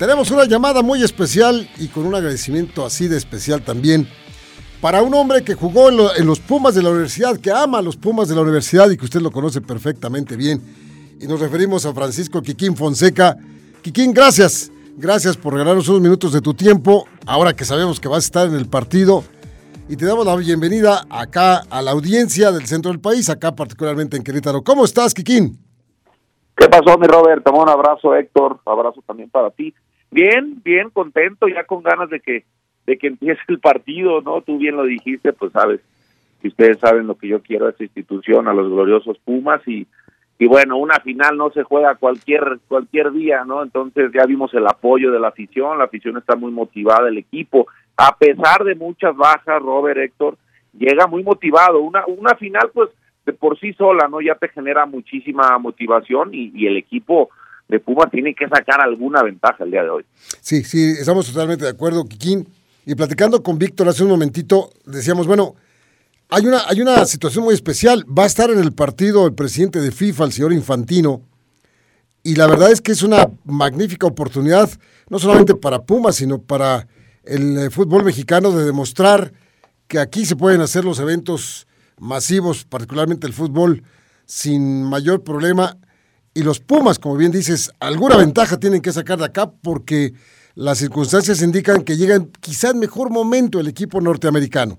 Tenemos una llamada muy especial y con un agradecimiento así de especial también para un hombre que jugó en, los Pumas de la universidad, que ama a los Pumas de la universidad y que usted lo conoce perfectamente bien. Y nos referimos a Francisco Quiquín Fonseca. Quiquín, gracias. Gracias por regalarnos unos minutos de tu tiempo, ahora que sabemos que vas a estar en el partido. Y te damos la bienvenida acá a la audiencia del centro del país, acá particularmente en Querétaro. ¿Cómo estás, Quiquín? ¿Qué pasó, mi Roberto? Un abrazo, Héctor. Abrazo también para ti. Bien, bien, contento, ya con ganas de que de que empiece el partido, ¿no? Tú bien lo dijiste, pues sabes, que ustedes saben lo que yo quiero a esta institución, a los gloriosos Pumas y y bueno, una final no se juega cualquier cualquier día, ¿no? Entonces ya vimos el apoyo de la afición, la afición está muy motivada, el equipo, a pesar de muchas bajas, Robert Héctor llega muy motivado. Una una final pues de por sí sola, ¿no? Ya te genera muchísima motivación y el equipo de Pumas tiene que sacar alguna ventaja el día de hoy. Sí, sí, estamos totalmente de acuerdo, Kikín. Y platicando con Víctor hace un momentito, decíamos, bueno, hay una, hay una situación muy especial. Va a estar en el partido el presidente de FIFA, el señor Infantino, y la verdad es que es una magnífica oportunidad, no solamente para Pumas, sino para el eh, fútbol mexicano de demostrar que aquí se pueden hacer los eventos masivos, particularmente el fútbol, sin mayor problema y los Pumas, como bien dices, alguna ventaja tienen que sacar de acá porque las circunstancias indican que llega en mejor momento el equipo norteamericano.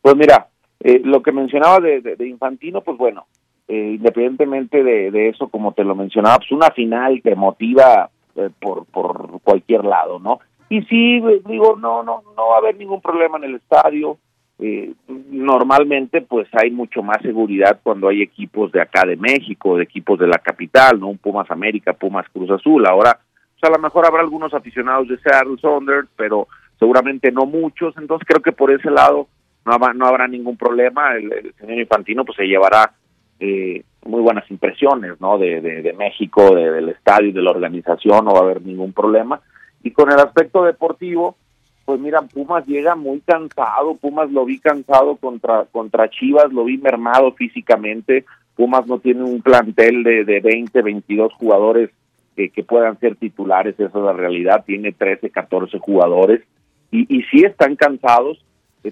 Pues mira, eh, lo que mencionaba de, Infantino, pues bueno, eh, independientemente de, eso, como te lo mencionaba, pues una final que motiva eh, por, por cualquier lado, ¿no? Y sí, digo, no, no, no va a haber ningún problema en el estadio, eh, normalmente pues hay mucho más seguridad cuando hay equipos de acá de México, de equipos de la capital, ¿no? Un Pumas América, Pumas Cruz Azul. Ahora, pues a lo mejor habrá algunos aficionados de Seattle Saunders, pero seguramente no muchos, entonces creo que por ese lado no, habrá, no habrá ningún problema. El, señor Infantino pues se llevará eh, muy buenas impresiones, ¿no? De, de, México, del estadio, de la organización, no va a haber ningún problema. Y con el aspecto deportivo, pues mira, Pumas llega muy cansado, Pumas lo vi cansado contra, contra Chivas, lo vi mermado físicamente, Pumas no tiene un plantel de, de 20, 22 jugadores que, puedan ser titulares, esa es la realidad, tiene 13, 14 jugadores y, y sí están cansados,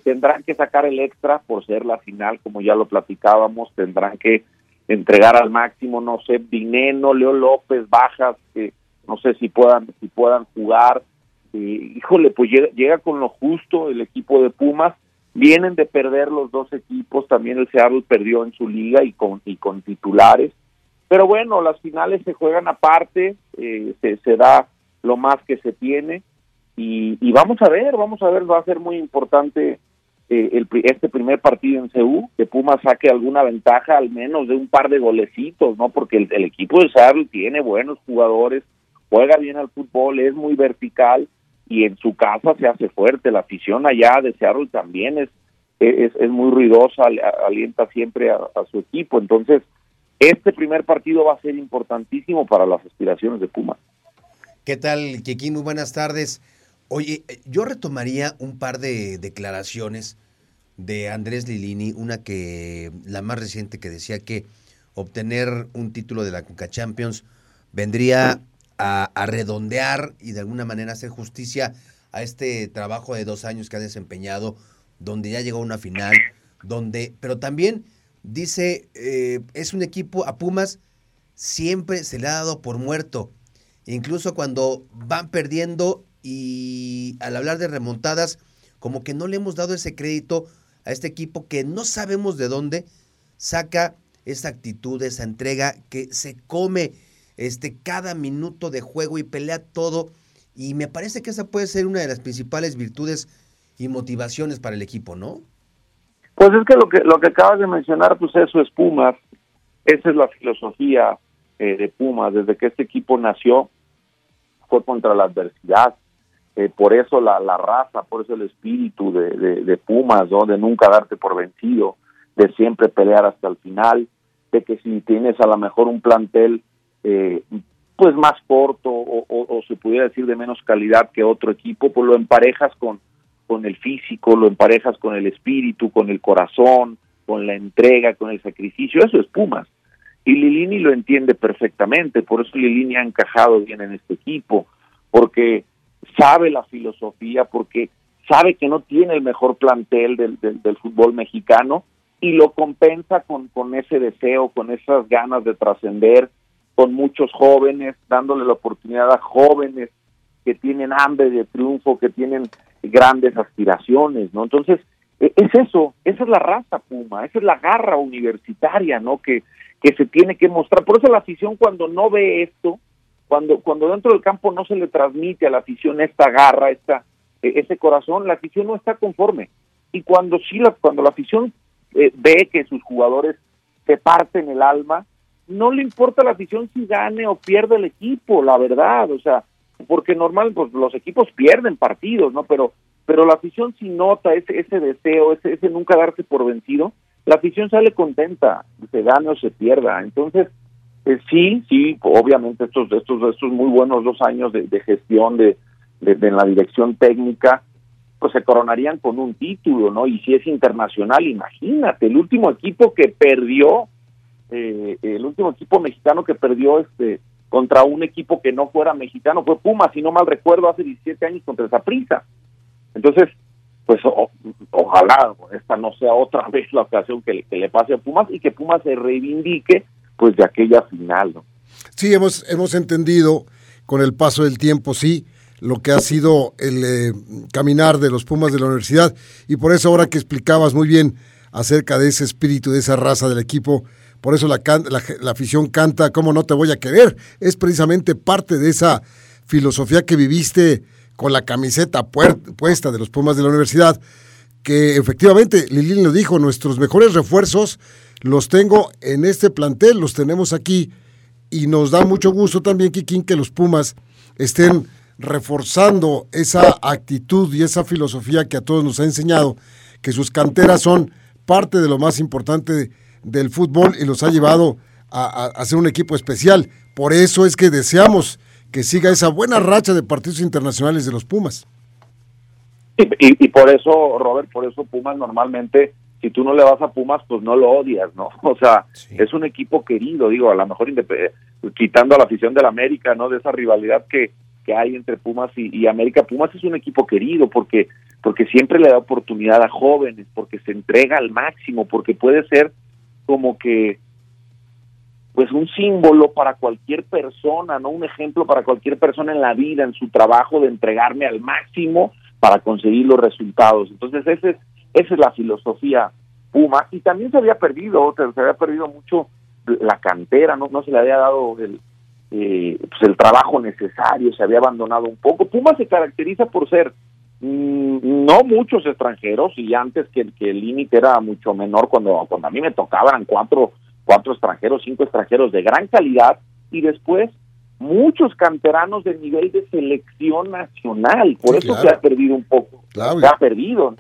tendrán que sacar el extra por ser la final, como ya lo platicábamos, tendrán que entregar al máximo, no sé, Dineno, Leo López, Bajas, que no sé si puedan, si puedan jugar, híjole, pues llega, con lo justo el equipo de Pumas. Vienen de perder los dos equipos, también el Seattle perdió en su liga y con, y con titulares. Pero bueno, las finales se juegan aparte, eh, se, da lo más que se tiene y, vamos a ver, vamos a ver, va a ser muy importante eh, el, este primer partido en CU, que Pumas saque alguna ventaja al menos de un par de golecitos, ¿no? Porque el, el equipo de Seattle tiene buenos jugadores, juega bien al fútbol, es muy vertical y en su casa se hace fuerte. La afición allá de Seattle también es, es, es muy ruidosa, alienta siempre a, su equipo. Entonces, este primer partido va a ser importantísimo para las aspiraciones de Puma. ¿Qué tal, Kiki? Muy buenas tardes. Oye, yo retomaría un par de declaraciones de Andrés Lilini, una que, la más reciente, que decía que obtener un título de la Conca Champions vendría a, redondear y de alguna manera hacer justicia a este trabajo de dos años que ha desempeñado, donde ya llegó a una final, donde, pero también dice, eh, es un equipo a Pumas, siempre se le ha dado por muerto, incluso cuando van perdiendo y al hablar de remontadas, como que no le hemos dado ese crédito a este equipo que no sabemos de dónde saca esa actitud, esa entrega que se come este, cada minuto de juego y pelea todo. Y me parece que esa puede ser una de las principales virtudes y motivaciones para el equipo, ¿no? Pues es que lo que lo que acabas de mencionar, pues eso es Pumas. Esa es la filosofía eh, de Pumas. Desde que este equipo nació, fue contra la adversidad. eh, por eso la, la, raza, por eso el espíritu de, de, Pumas, ¿no? de nunca darte por vencido, de siempre pelear hasta el final, de que si tienes a lo mejor un plantel eh, pues más corto o, se pudiera decir de menos calidad que otro equipo, pues lo emparejas con, con el físico, lo emparejas con el espíritu, con el corazón, con la entrega, con el sacrificio, eso es Pumas. Y Lilini lo entiende perfectamente, por eso Lilini ha encajado bien en este equipo, porque sabe la filosofía, porque sabe que no tiene el mejor plantel del, del, fútbol mexicano y lo compensa con, con ese deseo, con esas ganas de trascender, con muchos jóvenes, dándole la oportunidad a jóvenes que tienen hambre de triunfo, que tienen grandes aspiraciones, ¿no? Entonces, e, es eso, esa es la raza Puma, esa es la garra universitaria, ¿no? Que, que se tiene que mostrar. Por eso la afición cuando no ve esto, cuando, cuando dentro del campo no se le transmite a la afición esta garra, esta, e, ese corazón, la afición no está conforme. Y cuando sí, la, cuando la afición eh, ve que sus jugadores se parten el alma, no le importa la afición si gane o pierde el equipo, la verdad, o sea, porque normal, pues los equipos pierden partidos, ¿no? Pero, pero la afición si nota ese, ese deseo, ese, ese nunca darse por vencido, la afición sale contenta, se gane o se pierda. Entonces, eh, sí, sí, obviamente estos, estos, estos muy buenos dos años de, gestión de, de, en la dirección técnica, pues se coronarían con un título, ¿no? Y si es internacional, imagínate, el último equipo que perdió, eh, el último equipo mexicano que perdió este contra un equipo que no fuera mexicano fue Pumas, si no mal recuerdo, hace 17 años contra esa prisa. Entonces, pues ojalá esta no sea otra vez la ocasión que le pase a Pumas y que Pumas se reivindique pues de aquella final. Sí, hemos, hemos entendido con el paso del tiempo, sí, lo que ha sido el eh, caminar de los Pumas de la universidad y por eso ahora que explicabas muy bien acerca de ese espíritu, de esa raza del equipo, por eso la, afición canta ¿Cómo no te voy a querer? Es precisamente parte de esa filosofía que viviste con la camiseta puesta de los Pumas de la universidad, que efectivamente, Lilín lo dijo, nuestros mejores refuerzos los tengo en este plantel, los tenemos aquí y nos da mucho gusto también, Kikín, que los Pumas estén reforzando esa actitud y esa filosofía que a todos nos ha enseñado, que sus canteras son parte de lo más importante del fútbol y los ha llevado a, a, ser un equipo especial. Por eso es que deseamos que siga esa buena racha de partidos internacionales de los Pumas. Y, y por eso, Robert, por eso Pumas normalmente si tú no le vas a Pumas, pues no lo odias, ¿no? O sea, es un equipo querido, digo, a lo mejor quitando a la afición del América, ¿no? De esa rivalidad que, que hay entre Pumas y, América. Pumas es un equipo querido porque, porque siempre le da oportunidad a jóvenes, porque se entrega al máximo, porque puede ser como que pues un símbolo para cualquier persona, ¿no? Un ejemplo para cualquier persona en la vida, en su trabajo de entregarme al máximo para conseguir los resultados. Entonces, ese es esa es la filosofía Puma. Y también se había perdido, se había perdido mucho la cantera, no, no se le había dado el, eh, pues el trabajo necesario, se había abandonado un poco. Puma se caracteriza por ser no muchos extranjeros y antes que, que el límite era mucho menor cuando, cuando a mí me tocaban cuatro, cuatro extranjeros, cinco extranjeros de gran calidad y después muchos canteranos de nivel de selección nacional, por eso se ha perdido un poco, se ha perdido.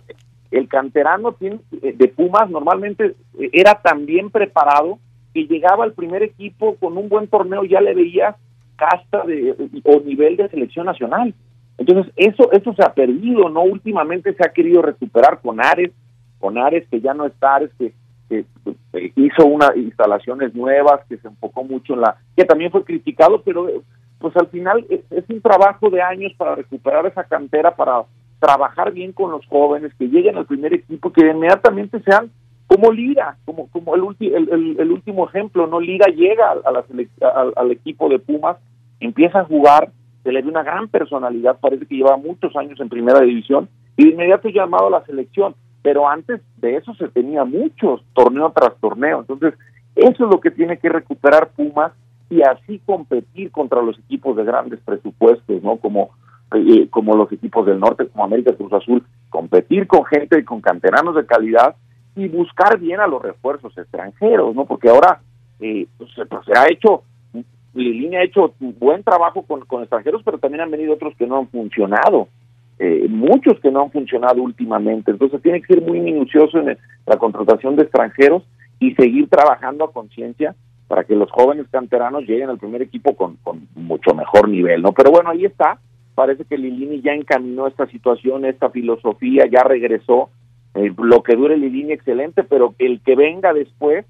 El canterano tiene, eh, de Pumas normalmente eh, era tan bien preparado que llegaba al primer equipo con un buen torneo ya le veía casta de, o nivel de selección nacional. Entonces, eso, eso se ha perdido, ¿no? Últimamente se ha querido recuperar con Ares, con Ares que ya no está Ares, que, que, eh, hizo unas instalaciones nuevas, que se enfocó mucho en la, que también fue criticado, pero pues al final es, un trabajo de años para recuperar esa cantera, para trabajar bien con los jóvenes, que lleguen al primer equipo, que inmediatamente sean como Lira, como como el, el, último ejemplo, no Lira llega a al, equipo de Pumas, empieza a jugar, se le ve una gran personalidad, parece que lleva muchos años en primera división y de inmediato llamado a la selección, pero antes de eso se tenía muchos, torneo tras torneo, entonces eso es lo que tiene que recuperar Pumas y así competir contra los equipos de grandes presupuestos, ¿no? Como eh, como los equipos del norte, como América Cruz Azul, competir con gente, con canteranos de calidad y buscar bien a los refuerzos extranjeros, ¿no? Porque ahora eh, pues, pues, se ha hecho, Lilini ha hecho buen trabajo con, extranjeros, pero también han venido otros que no han funcionado. eh, muchos que no han funcionado últimamente. Entonces tiene que ser muy minucioso en la contratación de extranjeros y seguir trabajando a conciencia para que los jóvenes canteranos lleguen al primer equipo con, con mucho mejor nivel, ¿no? Pero bueno, ahí está. Parece que Lilini ya encaminó esta situación, esta filosofía, ya regresó. Eh, lo que dure Lilini, excelente, pero el que venga después,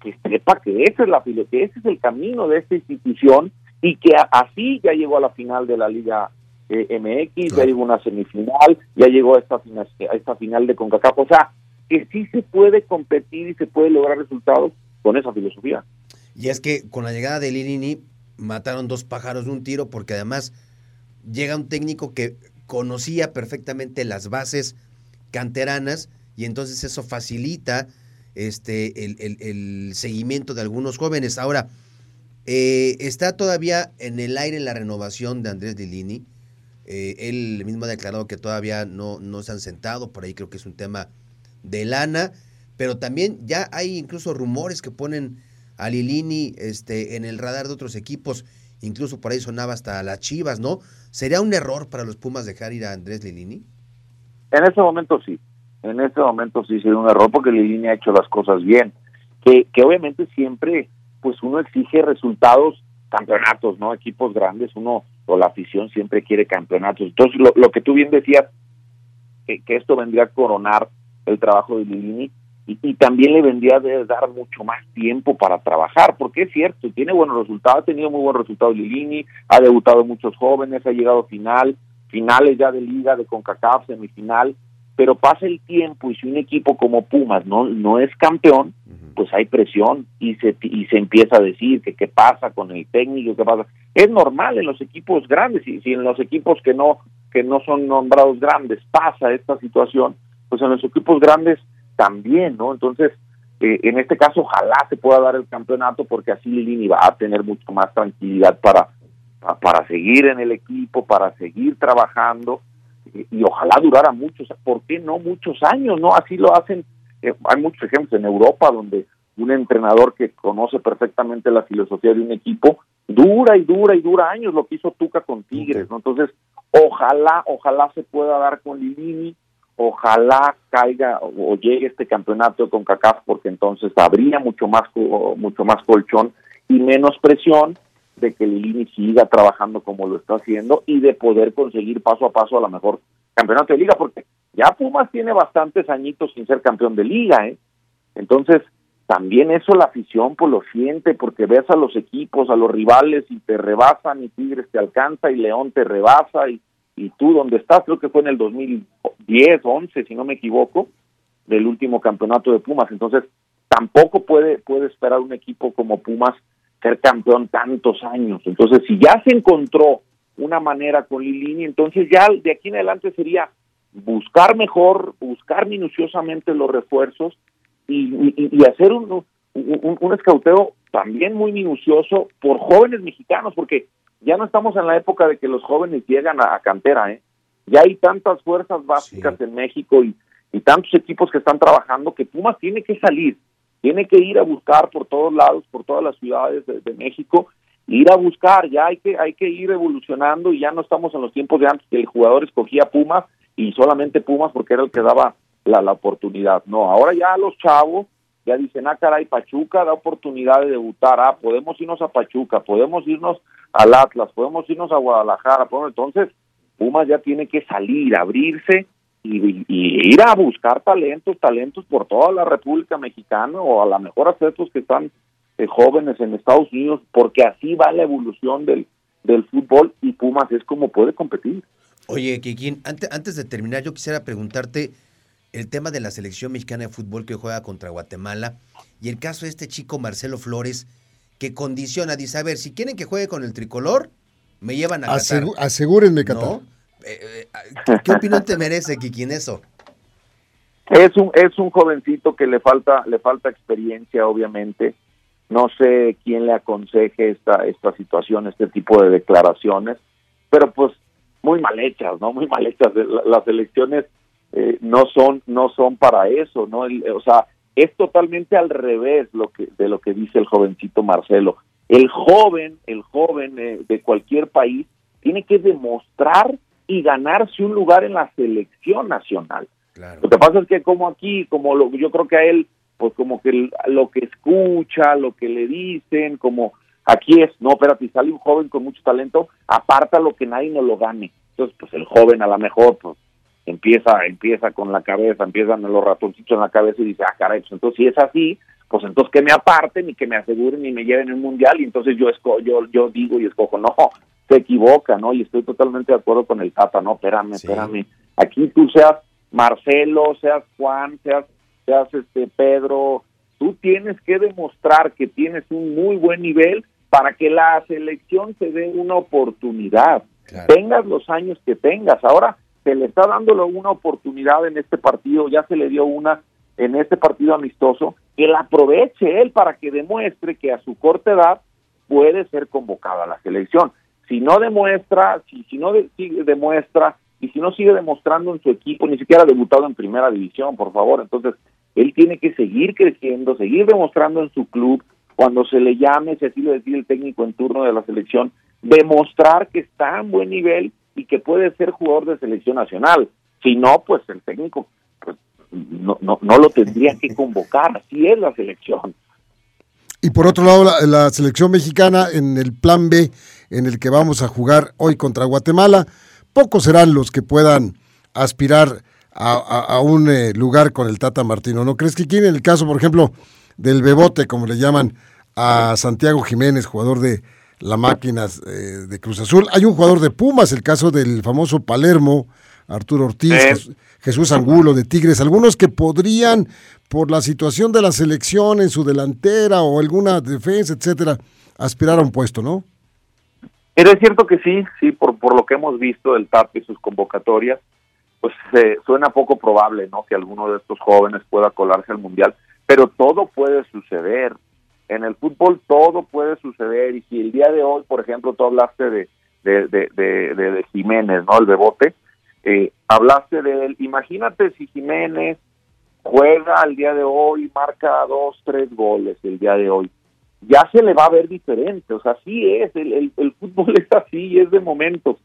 que sepa que ese es la que ese es el camino de esta institución y que así ya llegó a la final de la Liga eh, MX, ya llegó a una semifinal, ya llegó a esta final, a esta final de CONCACAF. O sea, que sí se puede competir y se puede lograr resultados con esa filosofía. Y es que con la llegada de Lilini mataron dos pájaros de un tiro porque además llega un técnico que conocía perfectamente las bases canteranas y entonces eso facilita este, el, seguimiento de algunos jóvenes. Ahora, eh, está todavía en el aire la renovación de Andrés Lilini. Eh, él mismo ha declarado que todavía no, no se han sentado, por ahí creo que es un tema de lana, pero también ya hay incluso rumores que ponen a Lilini este, en el radar de otros equipos, incluso por ahí sonaba hasta las Chivas, ¿no? ¿Sería un error para los Pumas dejar ir a Andrés Lilini? En ese momento sí, en ese momento sí sería un error porque Lilini ha hecho las cosas bien, que, que obviamente siempre pues uno exige resultados, campeonatos, ¿no? Equipos grandes, uno o la afición siempre quiere campeonatos. Entonces lo, lo que tú bien decías, que, que esto vendría a coronar el trabajo de Lilini, y, también le vendría de dar mucho más tiempo para trabajar, porque es cierto, tiene buenos resultados, ha tenido muy buenos resultados Lilini, ha debutado muchos jóvenes, ha llegado a final, finales ya de liga, de CONCACAF, semifinal, pero pasa el tiempo y si un equipo como Pumas no, no es campeón, pues hay presión y se, y se empieza a decir que qué pasa con el técnico, qué pasa. Es normal en los equipos grandes y si en los equipos que no que no son nombrados grandes pasa esta situación, pues en los equipos grandes también, ¿no? Entonces, eh, en este caso, ojalá se pueda dar el campeonato porque así Lilini va a tener mucho más tranquilidad para, para seguir en el equipo, para seguir trabajando y, ojalá durara muchos, ¿por qué no muchos años? ¿No? Así lo hacen, eh, hay muchos ejemplos en Europa donde un entrenador que conoce perfectamente la filosofía de un equipo dura y dura y dura años lo que hizo Tuca con Tigres, ¿no? Entonces, ojalá, ojalá se pueda dar con Lilini ojalá caiga o llegue este campeonato con CACAF porque entonces habría mucho más mucho más colchón y menos presión de que Lilini siga trabajando como lo está haciendo y de poder conseguir paso a paso a la mejor campeonato de liga porque ya Pumas tiene bastantes añitos sin ser campeón de liga, ¿eh? Entonces, también eso la afición pues lo siente porque ves a los equipos, a los rivales y te rebasan y Tigres te alcanza y León te rebasa y y tú donde estás, creo que fue en el 2010, 11, si no me equivoco, del último campeonato de Pumas. Entonces, tampoco puede, puede esperar un equipo como Pumas ser campeón tantos años. Entonces, si ya se encontró una manera con Lilini, entonces ya de aquí en adelante sería buscar mejor, buscar minuciosamente los refuerzos y, y, hacer un, un, un escauteo también muy minucioso por jóvenes mexicanos, porque ya no estamos en la época de que los jóvenes llegan a, cantera, ¿eh? Ya hay tantas fuerzas básicas en México y, y tantos equipos que están trabajando que Pumas tiene que salir, tiene que ir a buscar por todos lados, por todas las ciudades de, México, ir a buscar, ya hay que, hay que ir evolucionando y ya no estamos en los tiempos de antes que el jugador escogía Pumas y solamente Pumas porque era el que daba la, la oportunidad. No, ahora ya los chavos ya dicen, ah, caray, Pachuca da oportunidad de debutar, ah, podemos irnos a Pachuca, podemos irnos al Atlas, podemos irnos a Guadalajara, entonces Pumas ya tiene que salir, abrirse y, ir a buscar talentos, talentos por toda la República Mexicana o a lo mejor a ciertos que están eh, jóvenes en Estados Unidos, porque así va la evolución del, del fútbol y Pumas es como puede competir. Oye, Kikín, antes, antes de terminar, yo quisiera preguntarte, el tema de la selección mexicana de fútbol que juega contra Guatemala y el caso de este chico Marcelo Flores que condiciona, dice, a ver, si quieren que juegue con el tricolor, me llevan a Qatar. Asegúrenme Qatar. Eh, eh, ¿Qué opinión te merece, Kikín, eso? Es un, es un jovencito que le falta, le falta experiencia, obviamente. No sé quién le aconseje esta, esta situación, este tipo de declaraciones, pero pues muy mal hechas, ¿no? Muy mal hechas. Las elecciones eh, no son no son para eso no o sea es totalmente al revés lo que de lo que dice el jovencito Marcelo el joven el joven eh, de cualquier país tiene que demostrar y ganarse un lugar en la selección nacional. Claro. Lo que pasa es que como aquí, como lo, yo creo que a él, pues como que lo que escucha, lo que le dicen, como aquí es, no, espérate, sale un joven con mucho talento, aparta lo que nadie no lo gane. Entonces, pues el joven a lo mejor, pues empieza, empieza con la cabeza, empiezan los ratoncitos en la cabeza y dice, ah, caray, pues entonces si es así, pues entonces que me aparten y que me aseguren y me lleven el mundial y entonces yo esco yo yo digo y escojo, no, se equivoca, ¿no? Y estoy totalmente de acuerdo con el Tata, no, espérame, Sí. espérame. Aquí tú seas Marcelo, seas Juan, seas seas este Pedro, tú tienes que demostrar que tienes un muy buen nivel para que la selección te dé una oportunidad Claro. tengas los años que tengas. Ahora se le está dando una oportunidad en este partido, ya se le dio una en este partido amistoso, que la aproveche él para que demuestre que a su corta edad puede ser convocado a la selección. Si no demuestra, si, si no de- sigue- demuestra y si no sigue demostrando en su equipo, ni siquiera ha debutado en primera división, por favor, entonces él tiene que seguir creciendo, seguir demostrando en su club, cuando se le llame, si así lo decide el técnico en turno de la selección, demostrar que está en buen nivel y que puede ser jugador de selección nacional. Si no, pues el técnico pues, no, no, no lo tendría que convocar, así es la selección. Y por otro lado, la, la selección mexicana en el plan B, en el que vamos a jugar hoy contra Guatemala, pocos serán los que puedan aspirar a, a- a un eh, lugar con el Tata Martino. ¿No crees que aquí en el caso, por ejemplo, del Bebote, como le llaman a Santiago Jiménez, jugador de la máquina eh, de Cruz Azul, hay un jugador de Pumas, el caso del famoso Palermo, Arturo Ortiz, Sí. Jesús Angulo de Tigres, algunos que podrían, por la situación de la selección en su delantera o alguna defensa, etcétera, aspirar a un puesto, ¿no? Es cierto que sí, sí, por, por lo que hemos visto del TAP y sus convocatorias, pues eh, suena poco probable, ¿no? Que alguno de estos jóvenes pueda colarse al Mundial, pero todo puede suceder. En el fútbol todo puede suceder y si el día de hoy, por ejemplo, tú hablaste de, de, de, de, de- Jiménez, ¿no? El Bebote, eh, hablaste de él. Imagínate si Jiménez juega el día de hoy, marca dos, tres goles el día de hoy ya se le va a ver diferente, o sea, así es, el, el, el fútbol es así, es de momentos.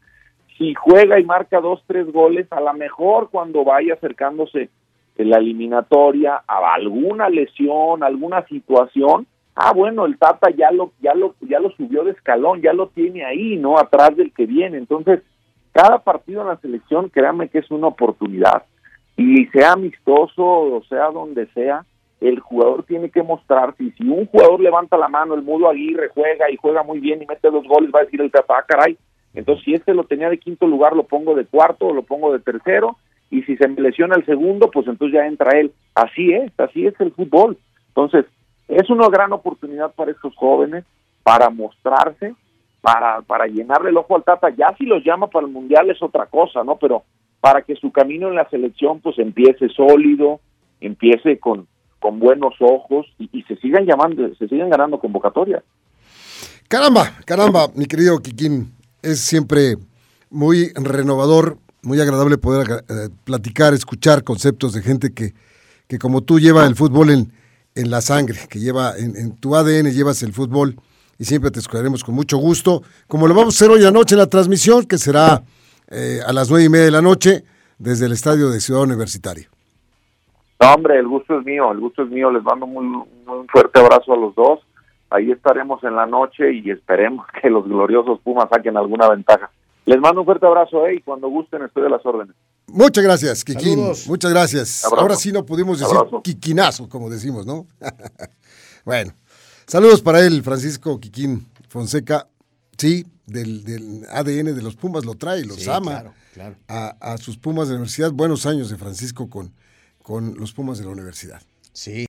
Si juega y marca dos, tres goles, a lo mejor cuando vaya acercándose en la eliminatoria a alguna lesión, alguna situación, ah, bueno, el Tata ya lo, ya lo, ya lo subió de escalón, ya lo tiene ahí, ¿no? Atrás del que viene. Entonces, cada partido en la selección, créanme que es una oportunidad. Y sea amistoso o sea donde sea, el jugador tiene que mostrarse. Y si un jugador levanta la mano, el Mudo Aguirre juega y juega muy bien y mete dos goles, va a decir el Tata, ah, caray. Entonces, si este lo tenía de quinto lugar, lo pongo de cuarto o lo pongo de tercero. Y si se me lesiona el segundo, pues entonces ya entra él. Así es, así es el fútbol. Entonces, es una gran oportunidad para estos jóvenes para mostrarse, para, para llenarle el ojo al Tata. Ya si los llama para el Mundial es otra cosa, ¿no? Pero para que su camino en la selección pues empiece sólido, empiece con, con buenos ojos y, se sigan llamando, se sigan ganando convocatorias. Caramba, caramba, mi querido Kikín, es siempre muy renovador, muy agradable poder eh, platicar, escuchar conceptos de gente que, que como tú lleva el fútbol en, en la sangre, que lleva en, en tu ADN, llevas el fútbol y siempre te escucharemos con mucho gusto, como lo vamos a hacer hoy anoche en la transmisión, que será eh, a las nueve y media de la noche desde el estadio de Ciudad Universitaria. No, hombre, el gusto es mío, el gusto es mío. Les mando muy, un fuerte abrazo a los dos. Ahí estaremos en la noche y esperemos que los gloriosos Pumas saquen alguna ventaja. Les mando un fuerte abrazo eh, y cuando gusten estoy de las órdenes. Muchas gracias, Kikín. Saludos. Muchas gracias. Abrazo. Ahora sí no pudimos decir Abrazo. Kikinazo, como decimos, ¿no? bueno, saludos para él, Francisco Kikín Fonseca. Sí, del, del ADN de los Pumas lo trae, los Sí, ama. claro, claro. A, a sus Pumas de la universidad. Buenos años de Francisco con, con los Pumas de la universidad. Sí.